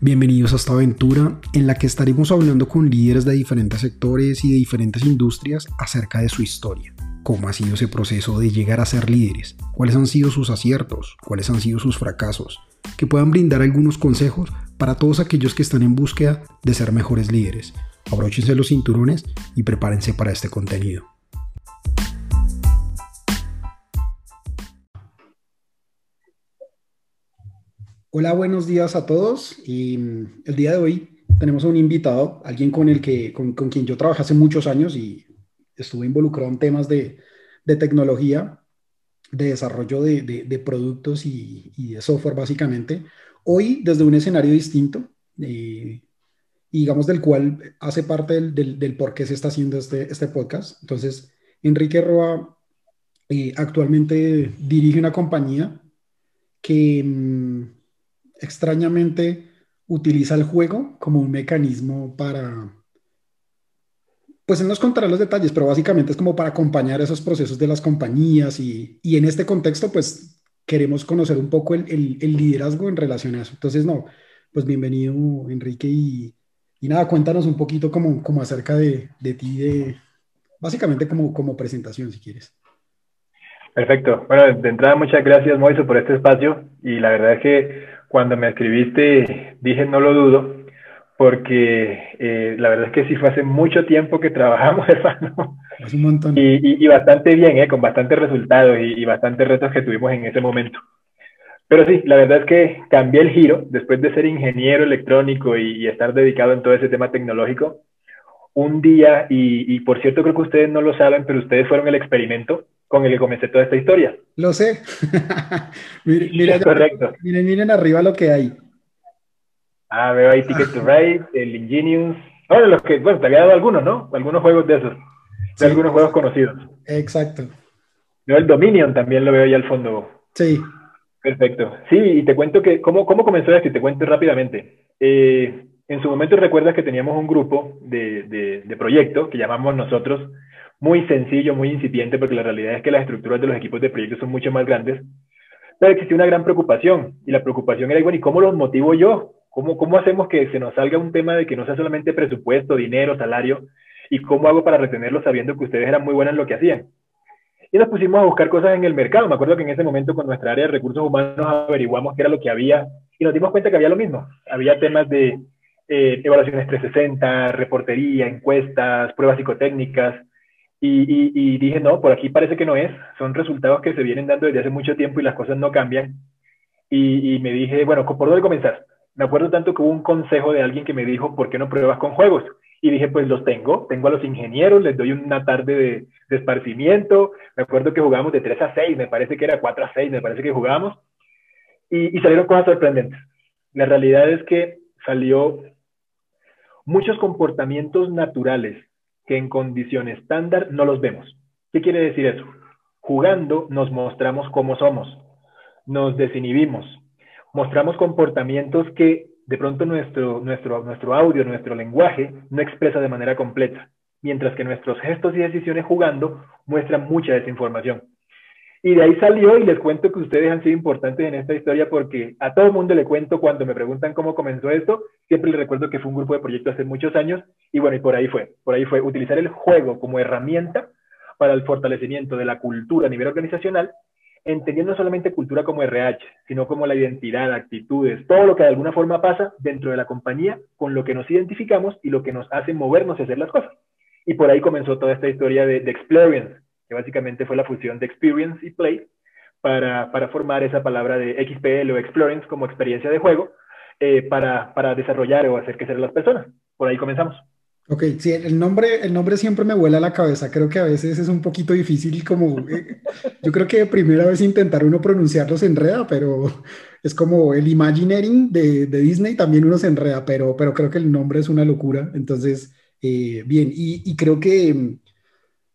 Bienvenidos a esta aventura en la que estaremos hablando con líderes de diferentes sectores y de diferentes industrias acerca de su historia. Cómo ha sido ese proceso de llegar a ser líderes, cuáles han sido sus aciertos, cuáles han sido sus fracasos, que puedan brindar algunos consejos para todos aquellos que están en búsqueda de ser mejores líderes. Abróchense los cinturones y prepárense para este contenido. Hola, buenos días a todos. Y mm, el día de hoy tenemos a un invitado, alguien con, el que, con, quien yo trabajé hace muchos años y estuve involucrado en temas de, tecnología, de desarrollo de, productos y, de software básicamente. Hoy desde un escenario distinto, eh, digamos del cual hace parte del, por qué se está haciendo este, este podcast. Entonces, Enrique Roa eh, actualmente dirige una compañía que mm, extrañamente utiliza el juego como un mecanismo para, pues él nos contará los detalles, pero básicamente es como para acompañar esos procesos de las compañías y, y en este contexto, pues queremos conocer un poco el, el, liderazgo en relación a eso. Entonces, no, pues bienvenido Enrique y, y nada, cuéntanos un poquito como, como acerca de, de ti, de, básicamente como, como presentación, si quieres. Perfecto. Bueno, de entrada, muchas gracias, Moiso, por este espacio. Y la verdad es que cuando me escribiste, dije no lo dudo, porque eh, la verdad es que sí fue hace mucho tiempo que trabajamos, hermano. Hace un montón. Y, y, bastante bien, eh, con bastantes resultados y, y, bastantes retos que tuvimos en ese momento. Pero sí, la verdad es que cambié el giro después de ser ingeniero electrónico y, estar dedicado en todo ese tema tecnológico. Un día, y por cierto creo que ustedes no lo saben, pero ustedes fueron el experimento con el que comencé toda esta historia. Lo sé. miren, Correcto. Miren, miren arriba lo que hay. Ah, veo ahí Ticket to Ride, el Ingenious. Bueno, los que, bueno, te había dado algunos, ¿no? Algunos juegos de esos. De algunos juegos conocidos. Exacto. Veo el Dominion también lo veo ahí al fondo. Sí. Perfecto. Sí, y te cuento que, ¿cómo, cómo comenzó esto? Y te cuento rápidamente. Eh, en su momento recuerdas que teníamos un grupo de, de, de proyecto que llamamos nosotros muy sencillo, muy incipiente, porque la realidad es que las estructuras de los equipos de proyectos son mucho más grandes, pero existía una gran preocupación, y la preocupación era, bueno, ¿y cómo los motivo yo? ¿Cómo, ¿Cómo hacemos que se nos salga un tema de que no sea solamente presupuesto, dinero, salario? ¿Y cómo hago para retenerlos sabiendo que ustedes eran muy buenas en lo que hacían? Y nos pusimos a buscar cosas en el mercado. Me acuerdo que en ese momento con nuestra área de recursos humanos averiguamos qué era lo que había y nos dimos cuenta que había lo mismo. Había temas de eh, evaluaciones 360, reportería, encuestas, pruebas psicotécnicas, y, dije, no, por aquí parece que no es, son resultados que se vienen dando desde hace mucho tiempo y las cosas no cambian. Y, me dije, bueno, ¿por dónde comenzar? Me acuerdo tanto que hubo un consejo de alguien que me dijo, ¿por qué no pruebas con juegos? Y dije, pues los tengo, tengo a los ingenieros, les doy una tarde de, de esparcimiento. Me acuerdo que jugábamos de 3 a 6, me parece que era 4 a 6, me parece que jugábamos. Y, y salieron cosas sorprendentes. La realidad es que salió muchos comportamientos naturales que en condiciones estándar no los vemos. ¿Qué quiere decir eso? Jugando nos mostramos cómo somos, nos desinhibimos, mostramos comportamientos que de pronto nuestro, nuestro, nuestro audio, nuestro lenguaje no expresa de manera completa, mientras que nuestros gestos y decisiones jugando muestran mucha desinformación. Y de ahí salió y les cuento que ustedes han sido importantes en esta historia porque a todo mundo le cuento cuando me preguntan cómo comenzó esto, siempre les recuerdo que fue un grupo de proyectos hace muchos años y bueno, y por ahí fue, por ahí fue utilizar el juego como herramienta para el fortalecimiento de la cultura a nivel organizacional, entendiendo no solamente cultura como RH, sino como la identidad, actitudes, todo lo que de alguna forma pasa dentro de la compañía con lo que nos identificamos y lo que nos hace movernos y hacer las cosas. Y por ahí comenzó toda esta historia de, de que básicamente fue la fusión de experience y play para, para formar esa palabra de XPL o experience como experiencia de juego eh, para, para, desarrollar o hacer que ser las personas. Por ahí comenzamos. Ok, sí, el nombre, el nombre siempre me vuela a la cabeza. Creo que a veces es un poquito difícil como... Eh, yo creo que primera vez intentar uno pronunciarlo se enreda, pero es como el Imagineering de, de Disney también uno se enreda, pero, pero creo que el nombre es una locura. Entonces, eh, bien, y, creo que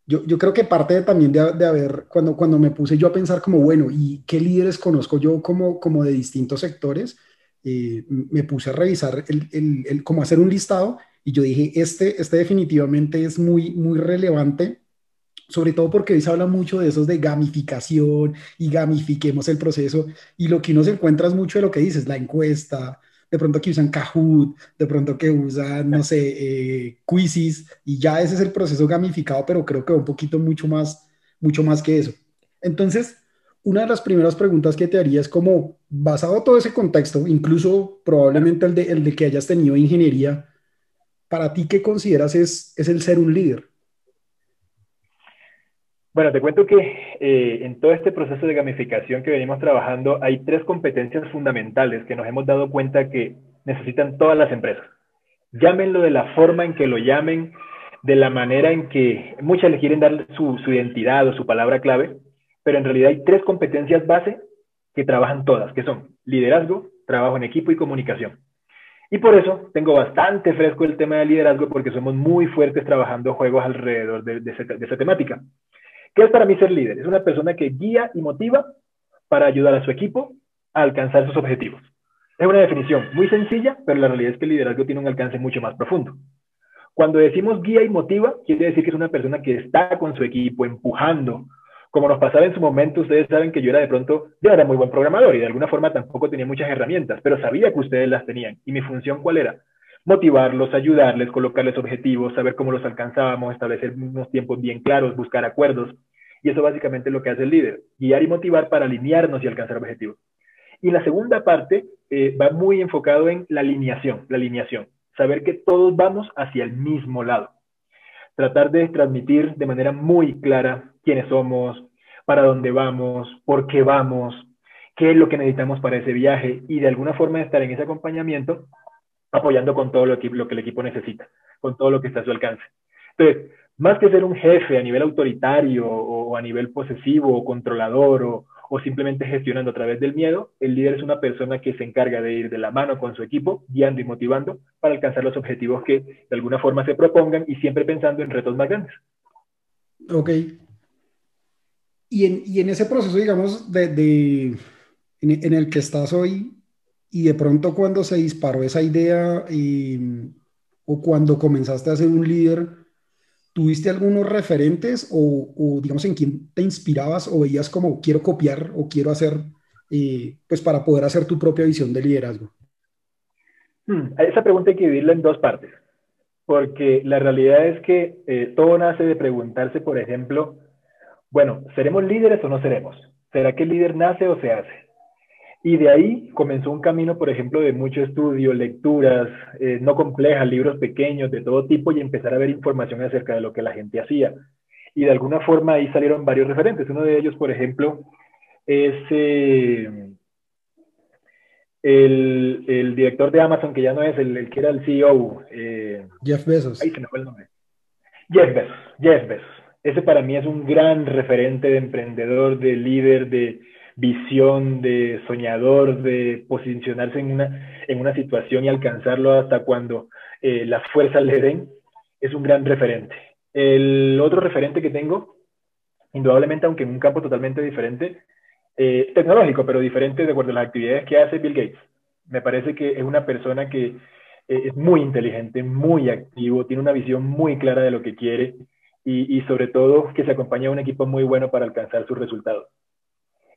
yo, yo, creo que parte también de, de, haber, cuando, cuando me puse yo a pensar como, bueno, ¿y qué líderes conozco yo como, como de distintos sectores? Eh, me puse a revisar, el, el, el, como hacer un listado y yo dije, este, este definitivamente es muy, muy relevante, sobre todo porque hoy se habla mucho de esos de gamificación y gamifiquemos el proceso y lo que uno se encuentra es mucho de lo que dices, la encuesta, de pronto que usan Kahoot, de pronto que usan, no sé, eh, Quizzes, y ya ese es el proceso gamificado, pero creo que un poquito mucho más, mucho más que eso. Entonces, una de las primeras preguntas que te haría es como, basado todo ese contexto, incluso probablemente el de, el de que hayas tenido ingeniería, para ti, ¿qué consideras es, es el ser un líder? Bueno, te cuento que eh, en todo este proceso de gamificación que venimos trabajando hay tres competencias fundamentales que nos hemos dado cuenta que necesitan todas las empresas. Llámenlo de la forma en que lo llamen, de la manera en que muchas le quieren dar su, su identidad o su palabra clave, pero en realidad hay tres competencias base que trabajan todas, que son liderazgo, trabajo en equipo y comunicación. Y por eso tengo bastante fresco el tema de liderazgo porque somos muy fuertes trabajando juegos alrededor de, de, de esa temática. ¿Qué es para mí ser líder? Es una persona que guía y motiva para ayudar a su equipo a alcanzar sus objetivos. Es una definición muy sencilla, pero la realidad es que el liderazgo tiene un alcance mucho más profundo. Cuando decimos guía y motiva, quiere decir que es una persona que está con su equipo empujando. Como nos pasaba en su momento, ustedes saben que yo era de pronto, yo era muy buen programador y de alguna forma tampoco tenía muchas herramientas, pero sabía que ustedes las tenían. ¿Y mi función cuál era? Motivarlos, ayudarles, colocarles objetivos, saber cómo los alcanzábamos, establecer unos tiempos bien claros, buscar acuerdos. Y eso básicamente lo que hace el líder, guiar y motivar para alinearnos y alcanzar objetivos. Y la segunda parte eh, va muy enfocado en la alineación, la alineación, saber que todos vamos hacia el mismo lado. Tratar de transmitir de manera muy clara quiénes somos, para dónde vamos, por qué vamos, qué es lo que necesitamos para ese viaje y de alguna forma estar en ese acompañamiento apoyando con todo lo que, el equipo necesita, con todo lo que está a su alcance. Entonces, más que ser un jefe a nivel autoritario o, a nivel posesivo o controlador o, simplemente gestionando a través del miedo, el líder es una persona que se encarga de ir de la mano con su equipo, guiando y motivando para alcanzar los objetivos que de alguna forma se propongan y siempre pensando en retos más grandes. Ok. Y en, y en ese proceso, digamos, de, en el que estás hoy, y de pronto cuando se disparó esa idea o cuando comenzaste a ser un líder, ¿tuviste algunos referentes o, digamos en quién te inspirabas o veías como quiero copiar o quiero hacer, eh, pues para poder hacer tu propia visión de liderazgo? Hmm, esa pregunta hay que dividirla en dos partes, porque la realidad es que eh, todo nace de preguntarse, por ejemplo, bueno, ¿seremos líderes o no seremos? ¿Será que el líder nace o se hace? Y de ahí comenzó un camino, por ejemplo, de mucho estudio, lecturas, eh, no complejas, libros pequeños de todo tipo y empezar a ver información acerca de lo que la gente hacía. Y de alguna forma ahí salieron varios referentes. Uno de ellos, por ejemplo, es eh, el, el, director de Amazon, que ya no es el, el que era el CEO. Eh, Jeff Bezos. Ahí se me fue el nombre. Jeff Bezos. Jeff Bezos. Ese para mí es un gran referente de emprendedor, de líder, de visión de soñador, de posicionarse en una, en una situación y alcanzarlo hasta cuando eh, las fuerzas le den, es un gran referente. El otro referente que tengo, indudablemente, aunque en un campo totalmente diferente, eh, tecnológico, pero diferente de acuerdo a las actividades que hace Bill Gates. Me parece que es una persona que eh, es muy inteligente, muy activo, tiene una visión muy clara de lo que quiere y, y sobre todo que se acompaña a un equipo muy bueno para alcanzar sus resultados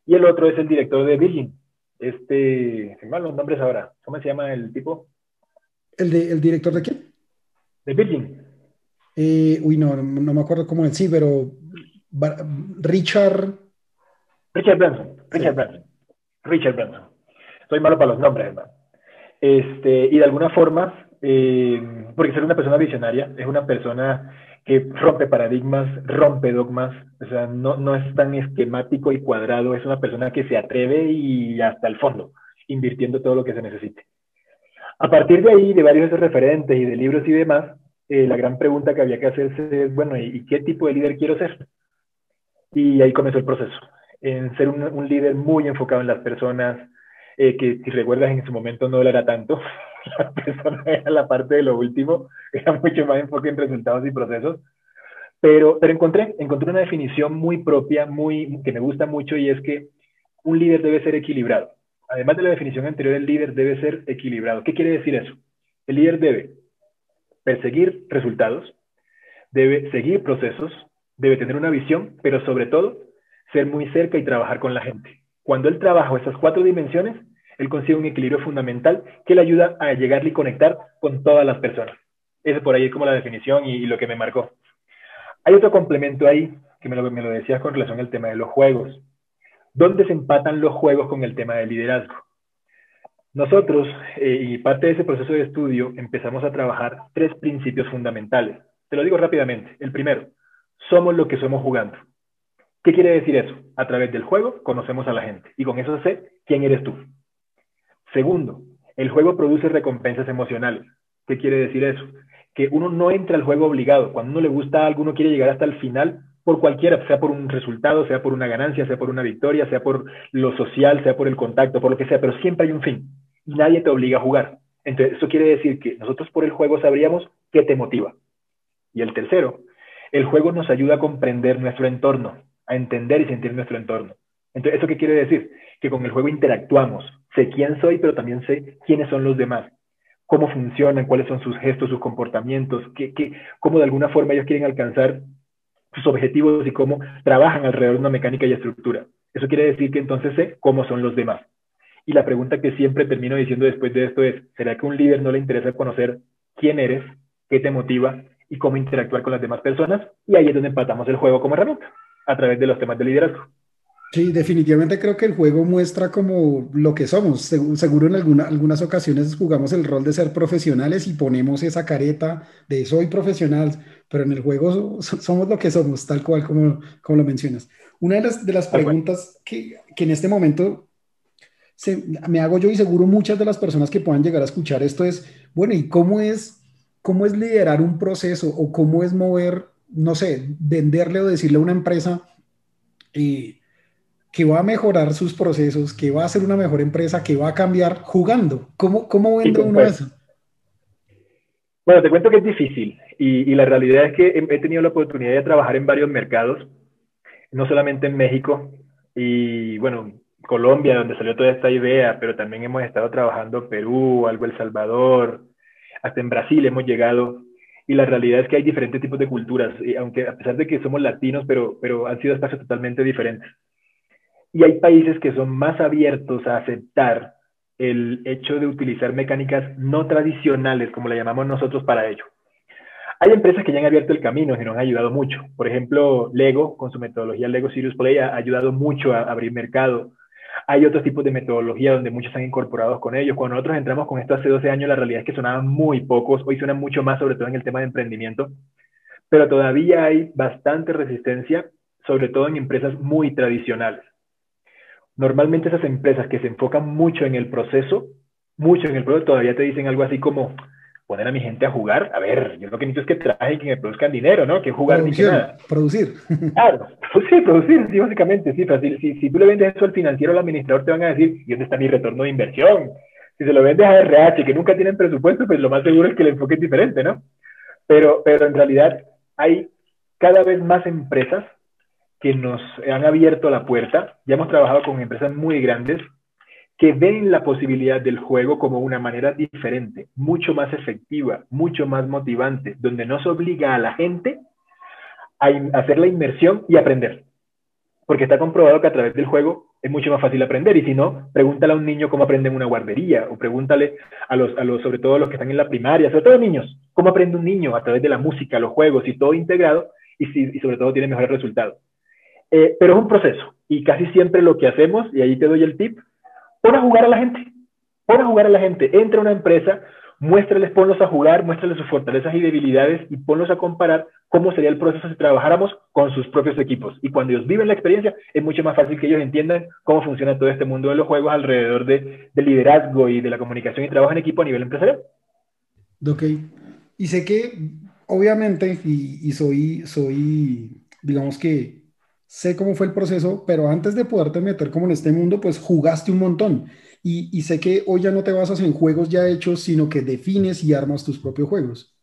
y el otro es el director de Virgin. Este, se me los nombres ahora. ¿Cómo se llama el tipo? ¿El, de, el director de quién? De Virgin. Eh, uy, no, no, me acuerdo cómo es, sí, pero Richard. Richard Branson. Richard Branson. Richard Branson. Soy malo para los nombres, hermano. Este, y de alguna forma, eh, porque ser una persona visionaria, es una persona que rompe paradigmas, rompe dogmas, o sea, no, no es tan esquemático y cuadrado, es una persona que se atreve y hasta el fondo, invirtiendo todo lo que se necesite. A partir de ahí, de varios de esos referentes y de libros y demás, eh, la gran pregunta que había que hacerse es, bueno, ¿y qué tipo de líder quiero ser? Y ahí comenzó el proceso, en ser un, líder muy enfocado en las personas, eh, que si recuerdas en su momento no lo era tanto, la persona era la parte de lo último, era mucho más enfoque en resultados y procesos. Pero, pero encontré, encontré una definición muy propia, muy, que me gusta mucho y es que un líder debe ser equilibrado. Además de la definición anterior, el líder debe ser equilibrado. ¿Qué quiere decir eso? El líder debe perseguir resultados, debe seguir procesos, debe tener una visión, pero sobre todo ser muy cerca y trabajar con la gente. Cuando él trabaja esas cuatro dimensiones, Él consigue un equilibrio fundamental que le ayuda a llegarle y conectar con todas las personas. Ese por ahí es como la definición y, lo que me marcó. Hay otro complemento ahí que me lo, me lo decías con relación al tema de los juegos. ¿Dónde se empatan los juegos con el tema del liderazgo? Nosotros, eh, y parte de ese proceso de estudio, empezamos a trabajar tres principios fundamentales. Te lo digo rápidamente. El primero, somos lo que somos jugando. ¿Qué quiere decir eso? A través del juego conocemos a la gente y con eso sé quién eres tú. Segundo, el juego produce recompensas emocionales. ¿Qué quiere decir eso? Que uno no entra al juego obligado. Cuando uno le gusta algo, uno quiere llegar hasta el final por cualquiera, sea por un resultado, sea por una ganancia, sea por una victoria, sea por lo social, sea por el contacto, por lo que sea, pero siempre hay un fin y nadie te obliga a jugar. Entonces, eso quiere decir que nosotros por el juego sabríamos qué te motiva. Y el tercero, el juego nos ayuda a comprender nuestro entorno, a entender y sentir nuestro entorno. Entonces, ¿eso qué quiere decir? Que con el juego interactuamos. Sé quién soy, pero también sé quiénes son los demás, cómo funcionan, cuáles son sus gestos, sus comportamientos, qué, qué, cómo de alguna forma ellos quieren alcanzar sus objetivos y cómo trabajan alrededor de una mecánica y estructura. Eso quiere decir que entonces sé cómo son los demás. Y la pregunta que siempre termino diciendo después de esto es, ¿será que a un líder no le interesa conocer quién eres, qué te motiva y cómo interactuar con las demás personas? Y ahí es donde empatamos el juego como herramienta, a través de los temas de liderazgo. Sí, definitivamente creo que el juego muestra como lo que somos. Seguro en algunas ocasiones jugamos el rol de ser profesionales y ponemos esa careta de soy profesional, pero en el juego somos lo que somos, tal cual como, como lo mencionas. Una de las, de las preguntas que, que, en este momento se, me hago yo y seguro muchas de las personas que puedan llegar a escuchar esto es, bueno, ¿y cómo es, cómo es liderar un proceso o cómo es mover, no sé, venderle o decirle a una empresa? Eh, que va a mejorar sus procesos, que va a ser una mejor empresa, que va a cambiar jugando. ¿Cómo, cómo vende uno eso? Bueno, te cuento que es difícil y, la realidad es que he, tenido la oportunidad de trabajar en varios mercados, no solamente en México y bueno, Colombia, donde salió toda esta idea, pero también hemos estado trabajando en Perú, algo El Salvador, hasta en Brasil hemos llegado y la realidad es que hay diferentes tipos de culturas, y aunque a pesar de que somos latinos, pero, pero han sido espacios totalmente diferentes. Y hay países que son más abiertos a aceptar el hecho de utilizar mecánicas no tradicionales, como le llamamos nosotros, para ello. Hay empresas que ya han abierto el camino y nos han ayudado mucho. Por ejemplo, Lego, con su metodología Lego Serious Play, ha ayudado mucho a abrir mercado. Hay otros tipos de metodología donde muchos han incorporado con ellos. Cuando nosotros entramos con esto hace 12 años, la realidad es que sonaban muy pocos. Hoy suenan mucho más, sobre todo en el tema de emprendimiento. Pero todavía hay bastante resistencia, sobre todo en empresas muy tradicionales. Normalmente esas empresas que se enfocan mucho en el proceso, mucho en el proceso, todavía te dicen algo así como poner a mi gente a jugar. A ver, yo lo que necesito es que trabajen y que me produzcan dinero, ¿no? Que jugar ni que nada. Producir. Claro, sí, producir, sí, básicamente, sí. Si, si, tú le vendes eso al financiero o al administrador, te van a decir, ¿y dónde está mi retorno de inversión? Si se lo vendes a RH, que nunca tienen presupuesto, pues lo más seguro es que el enfoque es diferente, ¿no? Pero, pero en realidad hay cada vez más empresas que nos han abierto la puerta. Ya hemos trabajado con empresas muy grandes que ven la posibilidad del juego como una manera diferente, mucho más efectiva, mucho más motivante, donde no se obliga a la gente a hacer la inmersión y aprender. Porque está comprobado que a través del juego es mucho más fácil aprender. Y si no, pregúntale a un niño cómo aprende en una guardería, o pregúntale a los, a los, sobre todo a los que están en la primaria, sobre todo niños, cómo aprende un niño a través de la música, los juegos y todo integrado, y, y sobre todo tiene mejores resultados. Eh, pero es un proceso y casi siempre lo que hacemos, y ahí te doy el tip, pon a jugar a la gente, pon a jugar a la gente, entra a una empresa, muéstrales, ponlos a jugar, muéstrales sus fortalezas y debilidades y ponlos a comparar cómo sería el proceso si trabajáramos con sus propios equipos. Y cuando ellos viven la experiencia, es mucho más fácil que ellos entiendan cómo funciona todo este mundo de los juegos alrededor de, liderazgo y de la comunicación y trabajo en equipo a nivel empresarial. Ok. Y sé que, obviamente, y, y soy, soy, digamos que sé cómo fue el proceso, pero antes de poderte meter como en este mundo, pues jugaste un montón. Y, sé que hoy ya no te basas en juegos ya hechos, sino que defines y armas tus propios juegos.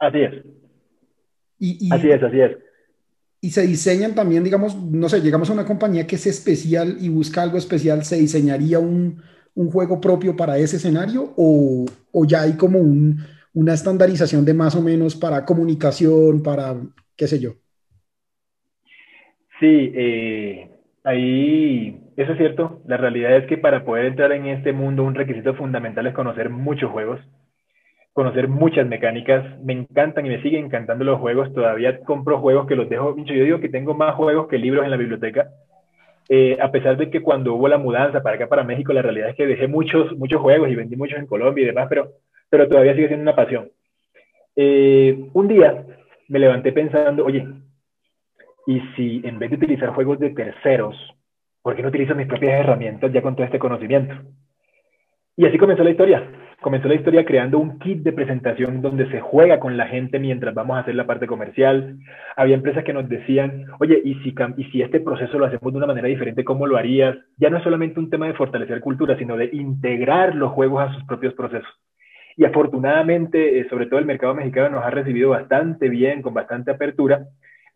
Así es. Y, así es, así es. Y se diseñan también, digamos, no sé, llegamos a una compañía que es especial y busca algo especial, ¿se diseñaría un, un juego propio para ese escenario o, o ya hay como un, una estandarización de más o menos para comunicación, para qué sé yo? Sí, eh, ahí eso es cierto. La realidad es que para poder entrar en este mundo un requisito fundamental es conocer muchos juegos, conocer muchas mecánicas. Me encantan y me siguen encantando los juegos. Todavía compro juegos que los dejo. Yo digo que tengo más juegos que libros en la biblioteca. Eh, a pesar de que cuando hubo la mudanza para acá, para México, la realidad es que dejé muchos, muchos juegos y vendí muchos en Colombia y demás, pero, pero todavía sigue siendo una pasión. Eh, un día me levanté pensando, oye, ¿y si en vez de utilizar juegos de terceros, ¿por qué no utilizo mis propias herramientas ya con todo este conocimiento? Y así comenzó la historia. Comenzó la historia creando un kit de presentación donde se juega con la gente mientras vamos a hacer la parte comercial. Había empresas que nos decían, oye, ¿y si, y si este proceso lo hacemos de una manera diferente, cómo lo harías? Ya no es solamente un tema de fortalecer cultura, sino de integrar los juegos a sus propios procesos. Y afortunadamente, eh, sobre todo el mercado mexicano nos ha recibido bastante bien, con bastante apertura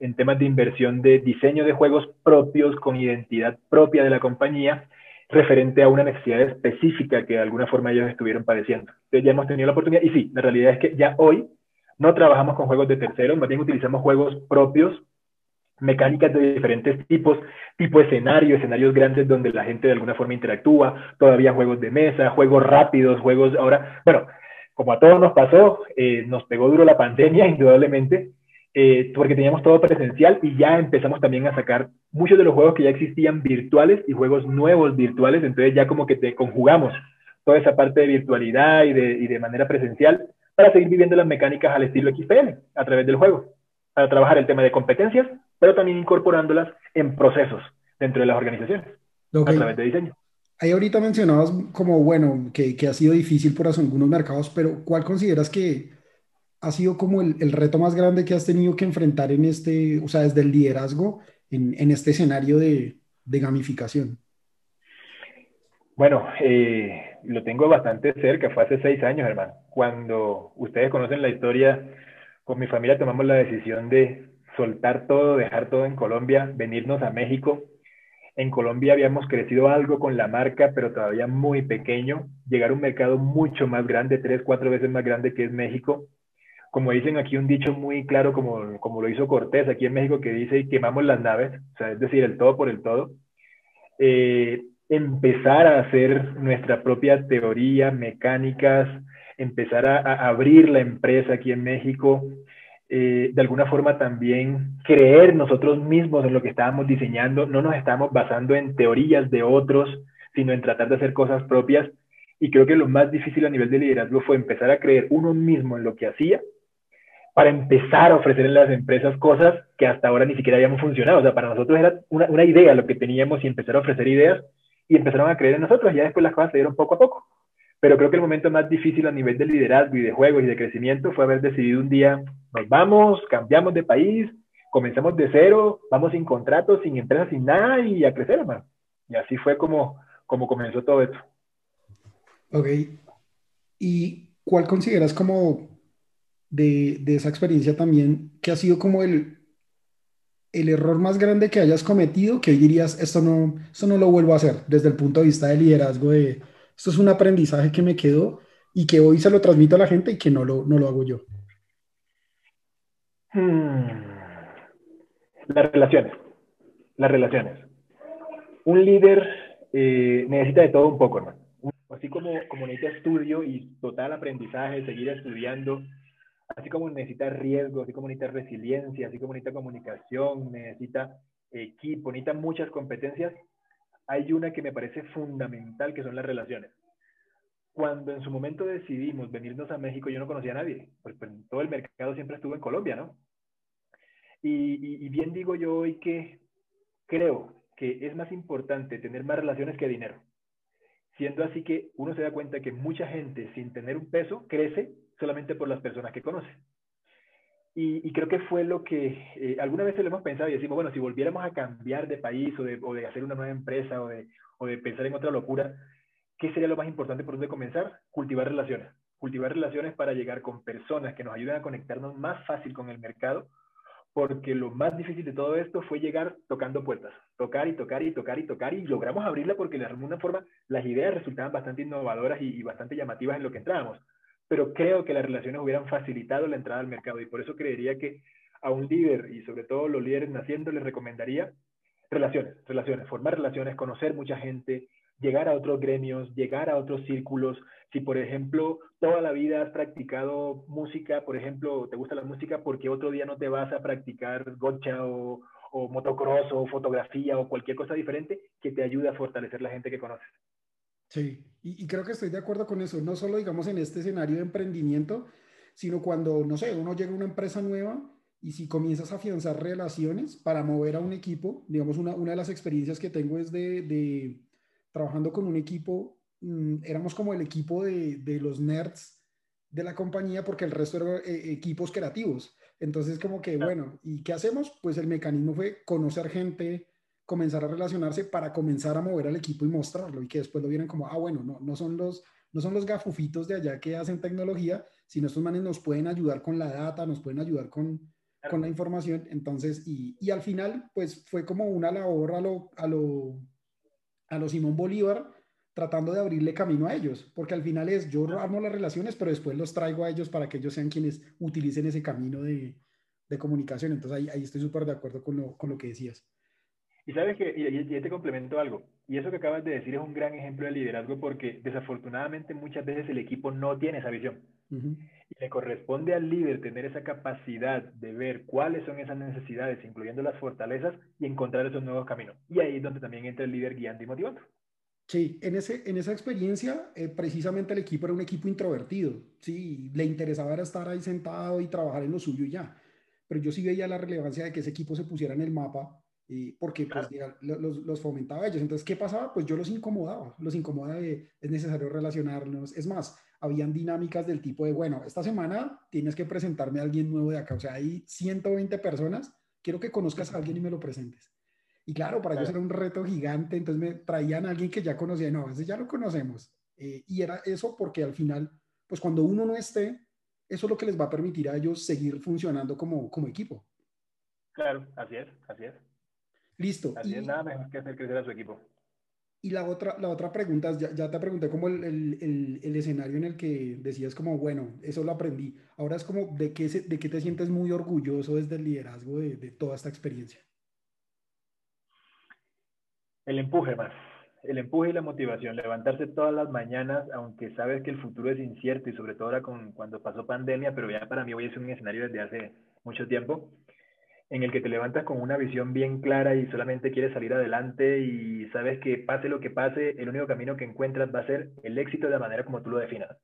en temas de inversión de diseño de juegos propios con identidad propia de la compañía referente a una necesidad específica que de alguna forma ellos estuvieron padeciendo. Entonces ya hemos tenido la oportunidad y sí, la realidad es que ya hoy no trabajamos con juegos de terceros, más bien utilizamos juegos propios, mecánicas de diferentes tipos, tipo escenario, escenarios grandes donde la gente de alguna forma interactúa, todavía juegos de mesa, juegos rápidos, juegos ahora, bueno, como a todos nos pasó, eh, nos pegó duro la pandemia, indudablemente, eh, porque teníamos todo presencial y ya empezamos también a sacar muchos de los juegos que ya existían virtuales y juegos nuevos virtuales, entonces ya como que te conjugamos toda esa parte de virtualidad y de, y de manera presencial para seguir viviendo las mecánicas al estilo XPL a través del juego, para trabajar el tema de competencias, pero también incorporándolas en procesos dentro de las organizaciones a través de diseño. Ahí ahorita mencionabas como, bueno, que, que ha sido difícil por algunos mercados, pero ¿cuál consideras que ha sido como el, reto más grande que has tenido que enfrentar en este, o sea, desde el liderazgo en, este escenario de, de, gamificación? Bueno, eh, lo tengo bastante cerca, fue hace seis años, hermano. Cuando ustedes conocen la historia, con mi familia tomamos la decisión de soltar todo, dejar todo en Colombia, venirnos a México. En Colombia habíamos crecido algo con la marca, pero todavía muy pequeño. Llegar a un mercado mucho más grande, tres, cuatro veces más grande que es México como dicen aquí un dicho muy claro, como, como lo hizo Cortés aquí en México, que dice quemamos las naves, o sea, es decir, el todo por el todo. Eh, empezar a hacer nuestra propia teoría, mecánicas, empezar a, abrir la empresa aquí en México, eh, de alguna forma también creer nosotros mismos en lo que estábamos diseñando, no nos estamos basando en teorías de otros, sino en tratar de hacer cosas propias. Y creo que lo más difícil a nivel de liderazgo fue empezar a creer uno mismo en lo que hacía para empezar a ofrecer en las empresas cosas que hasta ahora ni siquiera habíamos funcionado. O sea, para nosotros era una, idea lo que teníamos y empezar a ofrecer ideas y empezaron a creer en nosotros. Ya después las cosas se dieron poco a poco. Pero creo que el momento más difícil a nivel de liderazgo y de juegos y de crecimiento fue haber decidido un día, nos vamos, cambiamos de país, comenzamos de cero, vamos sin contratos, sin empresas, sin nada y a crecer, hermano. Y así fue como, como comenzó todo esto. Ok. ¿Y cuál consideras como de, de, esa experiencia también, que ha sido como el, el error más grande que hayas cometido, que hoy dirías, esto no, esto no lo vuelvo a hacer desde el punto de vista de liderazgo, de esto es un aprendizaje que me quedó y que hoy se lo transmito a la gente y que no lo, no lo hago yo? Hmm. Las relaciones, las relaciones. Un líder eh, necesita de todo un poco, ¿no? Así como, como necesita estudio y total aprendizaje, seguir estudiando, así como necesita riesgo, así como necesita resiliencia, así como necesita comunicación, necesita equipo, necesita muchas competencias, hay una que me parece fundamental, que son las relaciones. Cuando en su momento decidimos venirnos a México, yo no conocía a nadie, pues, pues todo el mercado siempre estuvo en Colombia, ¿no? Y, y bien digo yo hoy que creo que es más importante tener más relaciones que dinero. Siendo así que uno se da cuenta que mucha gente sin tener un peso crece solamente por las personas que conoce. Y, creo que fue lo que eh, alguna vez lo hemos pensado y decimos, bueno, si volviéramos a cambiar de país o de, hacer una nueva empresa o de, o de, pensar en otra locura, ¿qué sería lo más importante por donde comenzar? Cultivar relaciones. Cultivar relaciones para llegar con personas que nos ayuden a conectarnos más fácil con el mercado, porque lo más difícil de todo esto fue llegar tocando puertas, tocar y tocar y tocar y tocar y logramos abrirla porque de alguna forma las ideas resultaban bastante innovadoras y, y bastante llamativas en lo que entrábamos pero creo que las relaciones hubieran facilitado la entrada al mercado y por eso creería que a un líder y sobre todo los líderes naciendo les recomendaría Relaciones, relaciones, formar relaciones, conocer mucha gente, llegar a otros gremios, llegar a otros círculos. Si, por ejemplo, toda la vida has practicado música, por ejemplo, te gusta la música porque otro día no te vas a practicar gotcha o, o motocross o fotografía o cualquier cosa diferente que te ayude a fortalecer la gente que conoces. Sí, y, creo que estoy de acuerdo con eso, no solo digamos en este escenario de emprendimiento, sino cuando, no sé, uno llega a una empresa nueva y si comienzas a afianzar relaciones para mover a un equipo, digamos, una, una de las experiencias que tengo es de, de trabajando con un equipo, mm, éramos como el equipo de, de, los nerds de la compañía porque el resto eran eh, equipos creativos. Entonces, como que, bueno, ¿y qué hacemos? Pues el mecanismo fue conocer gente, comenzar a relacionarse para comenzar a mover al equipo y mostrarlo y que después lo vieran como, ah, bueno, no, no son los no son los gafufitos de allá que hacen tecnología, sino estos manes nos pueden ayudar con la data, nos pueden ayudar con, con la información. Entonces, y, y, al final, pues fue como una labor a lo, a lo, a lo Simón Bolívar, tratando de abrirle camino a ellos, porque al final es yo armo las relaciones, pero después los traigo a ellos para que ellos sean quienes utilicen ese camino de, de comunicación. Entonces ahí, ahí estoy súper de acuerdo con lo, con lo que decías. Y sabes que, y, y, te complemento algo, y eso que acabas de decir es un gran ejemplo de liderazgo porque desafortunadamente muchas veces el equipo no tiene esa visión. Y le corresponde al líder tener esa capacidad de ver cuáles son esas necesidades, incluyendo las fortalezas, y encontrar esos nuevos caminos. Y ahí es donde también entra el líder guiando y motivando. Sí, en, ese, en esa experiencia, eh, precisamente el equipo era un equipo introvertido, sí, le interesaba era estar ahí sentado y trabajar en lo suyo y ya. Pero yo sí veía la relevancia de que ese equipo se pusiera en el mapa y porque pues, los, los, fomentaba ellos. Entonces, ¿qué pasaba? Pues yo los incomodaba, los incomodaba de es necesario relacionarnos. Es más, habían dinámicas del tipo de, bueno, esta semana tienes que presentarme a alguien nuevo de acá. O sea, hay 120 personas, quiero que conozcas a alguien y me lo presentes. Y claro, para ellos era un reto gigante, entonces me traían a alguien que ya conocía, no, ese ya lo conocemos. Eh, y era eso porque al final, pues cuando uno no esté, eso es lo que les va a permitir a ellos seguir funcionando como, como equipo. Claro, así es, así es. Listo. Así es nada mejor que hacer crecer a su equipo. Y la otra, la otra pregunta, ya, ya te pregunté como el, el, el, escenario en el que decías como, bueno, eso lo aprendí. Ahora es como, ¿de qué, de qué te sientes muy orgulloso desde el liderazgo de, de toda esta experiencia? El empuje más, el empuje y la motivación, levantarse todas las mañanas, aunque sabes que el futuro es incierto y sobre todo ahora con, cuando pasó pandemia, pero ya para mí hoy es un escenario desde hace mucho tiempo, en el que te levantas con una visión bien clara y solamente quieres salir adelante y sabes que pase lo que pase, el único camino que encuentras va a ser el éxito de la manera como tú lo definas.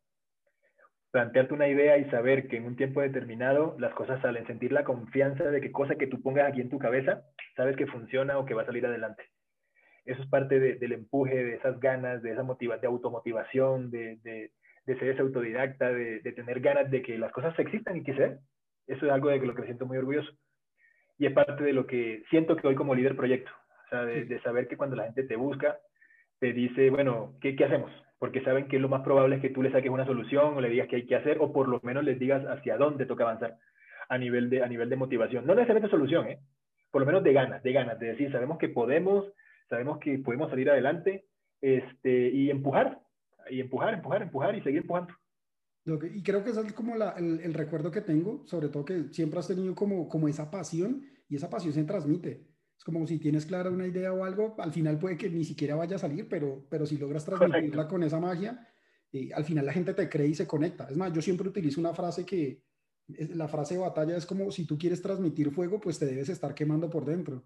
Plantearte una idea y saber que en un tiempo determinado las cosas salen, sentir la confianza de que cosa que tú pongas aquí en tu cabeza, sabes que funciona o que va a salir adelante. Eso es parte del empuje, de esas ganas, de esa motiva de automotivación, de, de, de ser ese autodidacta, de, de, tener ganas de que las cosas existan y que se Eso es algo de lo que me siento muy orgulloso y es parte de lo que siento que hoy como líder proyecto, o sea, de, saber que cuando la gente te busca, te dice, bueno, ¿qué, ¿qué, hacemos? Porque saben que lo más probable es que tú le saques una solución o le digas qué hay que hacer o por lo menos les digas hacia dónde toca avanzar a nivel de, a nivel de motivación. No necesariamente solución, ¿eh? por lo menos de ganas, de ganas, de decir, sabemos que podemos, sabemos que podemos salir adelante este, y empujar, y empujar, empujar, empujar y seguir empujando. Y creo que ese es como la, el, el, recuerdo que tengo, sobre todo que siempre has tenido como, como esa pasión y esa pasión se transmite. Es como si tienes clara una idea o algo, al final puede que ni siquiera vaya a salir, pero, pero si logras transmitirla con esa magia, eh, al final la gente te cree y se conecta. Es más, yo siempre utilizo una frase que, la frase de batalla es como si tú quieres transmitir fuego, pues te debes estar quemando por dentro.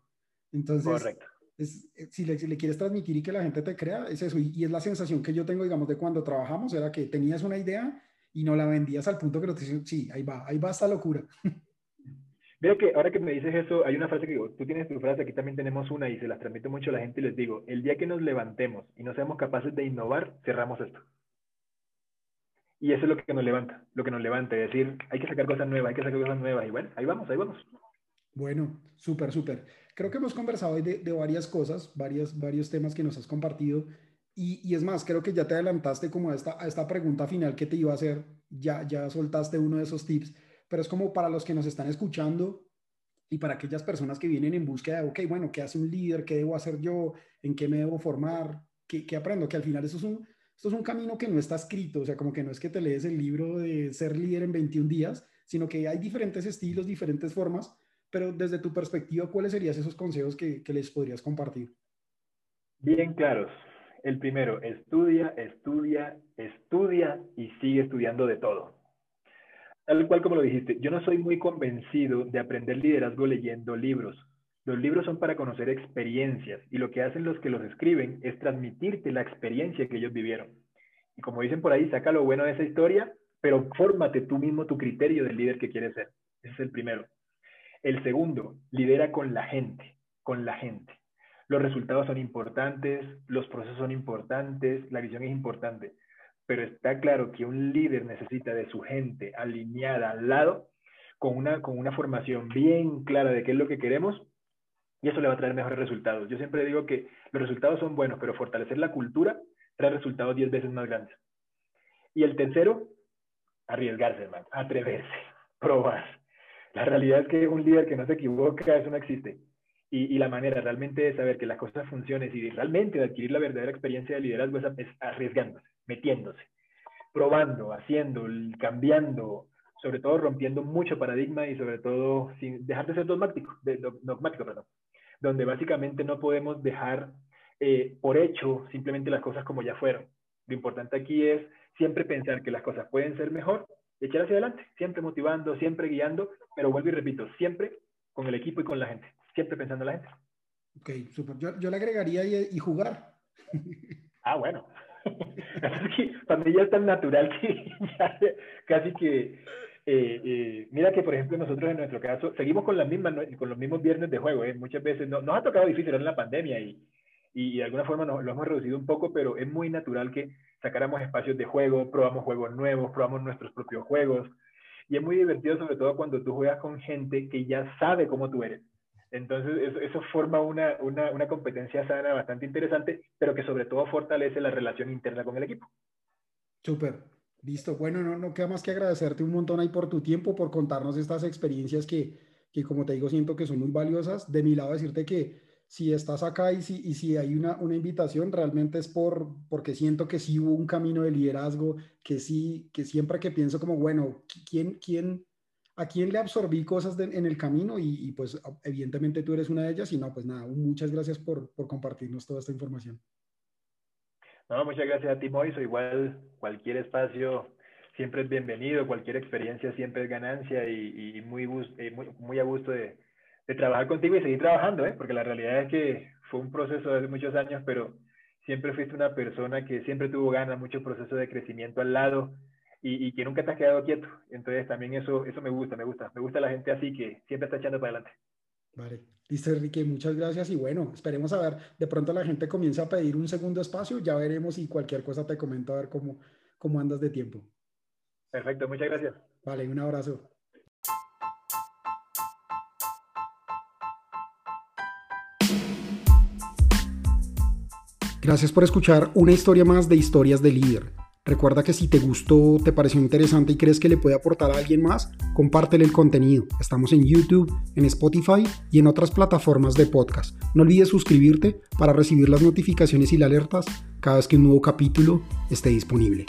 Entonces, Correcto. Es, si, le, si, le, quieres transmitir y que la gente te crea, es eso. Y, y, es la sensación que yo tengo, digamos, de cuando trabajamos, era que tenías una idea y no la vendías al punto que no te dicen, sí, ahí va, ahí va esta locura. Veo que ahora que me dices eso, hay una frase que digo, tú tienes tu frase, aquí también tenemos una y se las transmito mucho a la gente y les digo, el día que nos levantemos y no seamos capaces de innovar, cerramos esto. Y eso es lo que nos levanta, lo que nos levanta, es decir, hay que sacar cosas nuevas, hay que sacar cosas nuevas y bueno, ahí vamos, ahí vamos. Bueno, súper, súper. Creo que hemos conversado hoy de, de, varias cosas, varias, varios temas que nos has compartido y, es más, creo que ya te adelantaste como a esta, esta pregunta final que te iba a hacer, ya, ya soltaste uno de esos tips, pero es como para los que nos están escuchando y para aquellas personas que vienen en búsqueda de, ok, bueno, ¿qué hace un líder? ¿Qué debo hacer yo? ¿En qué me debo formar? ¿Qué, qué aprendo? Que al final eso es un, esto es un camino que no está escrito, o sea, como que no es que te lees el libro de ser líder en 21 días, sino que hay diferentes estilos, diferentes formas, pero desde tu perspectiva, ¿cuáles serían esos consejos que, que les podrías compartir? Bien claros. El primero, estudia, estudia, estudia y sigue estudiando de todo. Tal cual como lo dijiste, yo no soy muy convencido de aprender liderazgo leyendo libros. Los libros son para conocer experiencias y lo que hacen los que los escriben es transmitirte la experiencia que ellos vivieron. Y como dicen por ahí, saca lo bueno de esa historia, pero fórmate tú mismo tu criterio del líder que quieres ser. Ese es el primero. El segundo, lidera con la gente, con la gente. Los resultados son importantes, los procesos son importantes, la visión es importante, pero está claro que un líder necesita de su gente alineada al lado, con una, con una formación bien clara de qué es lo que queremos, y eso le va a traer mejores resultados. Yo siempre digo que los resultados son buenos, pero fortalecer la cultura trae resultados 10 veces más grandes. Y el tercero, arriesgarse, hermano, atreverse, probar. La realidad es que un líder que no se equivoca, eso no existe. Y, la manera realmente de saber que las cosas funcionen y realmente de adquirir la verdadera experiencia de liderazgo es, es arriesgándose, metiéndose, probando, haciendo, cambiando, sobre todo rompiendo mucho paradigma y sobre todo sin dejar de ser dogmático, dogmático perdón, donde básicamente no podemos dejar eh, por hecho simplemente las cosas como ya fueron. Lo importante aquí es siempre pensar que las cosas pueden ser mejor y echar hacia adelante, siempre motivando, siempre guiando, pero vuelvo y repito, siempre con el equipo y con la gente, siempre pensando en la gente. Ok, súper. Yo, yo, le agregaría y, jugar. Ah, bueno. Mí ya es tan natural que ya casi que... Eh, eh, mira que, por ejemplo, nosotros en nuestro caso seguimos con, las mismas, con los mismos viernes de juego. ¿eh? Muchas veces no, nos ha tocado difícil en la pandemia y, y, de alguna forma nos, lo hemos reducido un poco, pero es muy natural que sacáramos espacios de juego, probamos juegos nuevos, probamos nuestros propios juegos. Y es muy divertido, sobre todo cuando tú juegas con gente que ya sabe cómo tú eres. Entonces, eso, forma una, una, una, competencia sana bastante interesante, pero que sobre todo fortalece la relación interna con el equipo. Súper, listo. Bueno, no, no queda más que agradecerte un montón ahí por tu tiempo, por contarnos estas experiencias que, que, como te digo, siento que son muy valiosas. De mi lado, decirte que si estás acá y si, y si hay una, una, invitación, realmente es por, porque siento que sí hubo un camino de liderazgo, que sí, que siempre que pienso como, bueno, ¿quién, quién, ¿a quién le absorbí cosas en el camino? Y, pues evidentemente tú eres una de ellas y no, pues nada, muchas gracias por, por compartirnos toda esta información. No, muchas gracias a ti, Moiso. Igual cualquier espacio siempre es bienvenido, cualquier experiencia siempre es ganancia y, y muy, eh, muy, muy a gusto de de trabajar contigo y seguir trabajando, ¿eh? porque la realidad es que fue un proceso de muchos años, pero siempre fuiste una persona que siempre tuvo ganas, mucho proceso de crecimiento al lado y, y, que nunca te has quedado quieto. Entonces también eso, eso me gusta, me gusta. Me gusta la gente así que siempre está echando para adelante. Vale, listo Enrique, muchas gracias y bueno, esperemos a ver, de pronto la gente comienza a pedir un segundo espacio, ya veremos y cualquier cosa te comento a ver cómo, cómo andas de tiempo. Perfecto, muchas gracias. Vale, un abrazo. Gracias por escuchar una historia más de Historias de Líder. Recuerda que si te gustó, te pareció interesante y crees que le puede aportar a alguien más, compártele el contenido. Estamos en YouTube, en Spotify y en otras plataformas de podcast. No olvides suscribirte para recibir las notificaciones y las alertas cada vez que un nuevo capítulo esté disponible.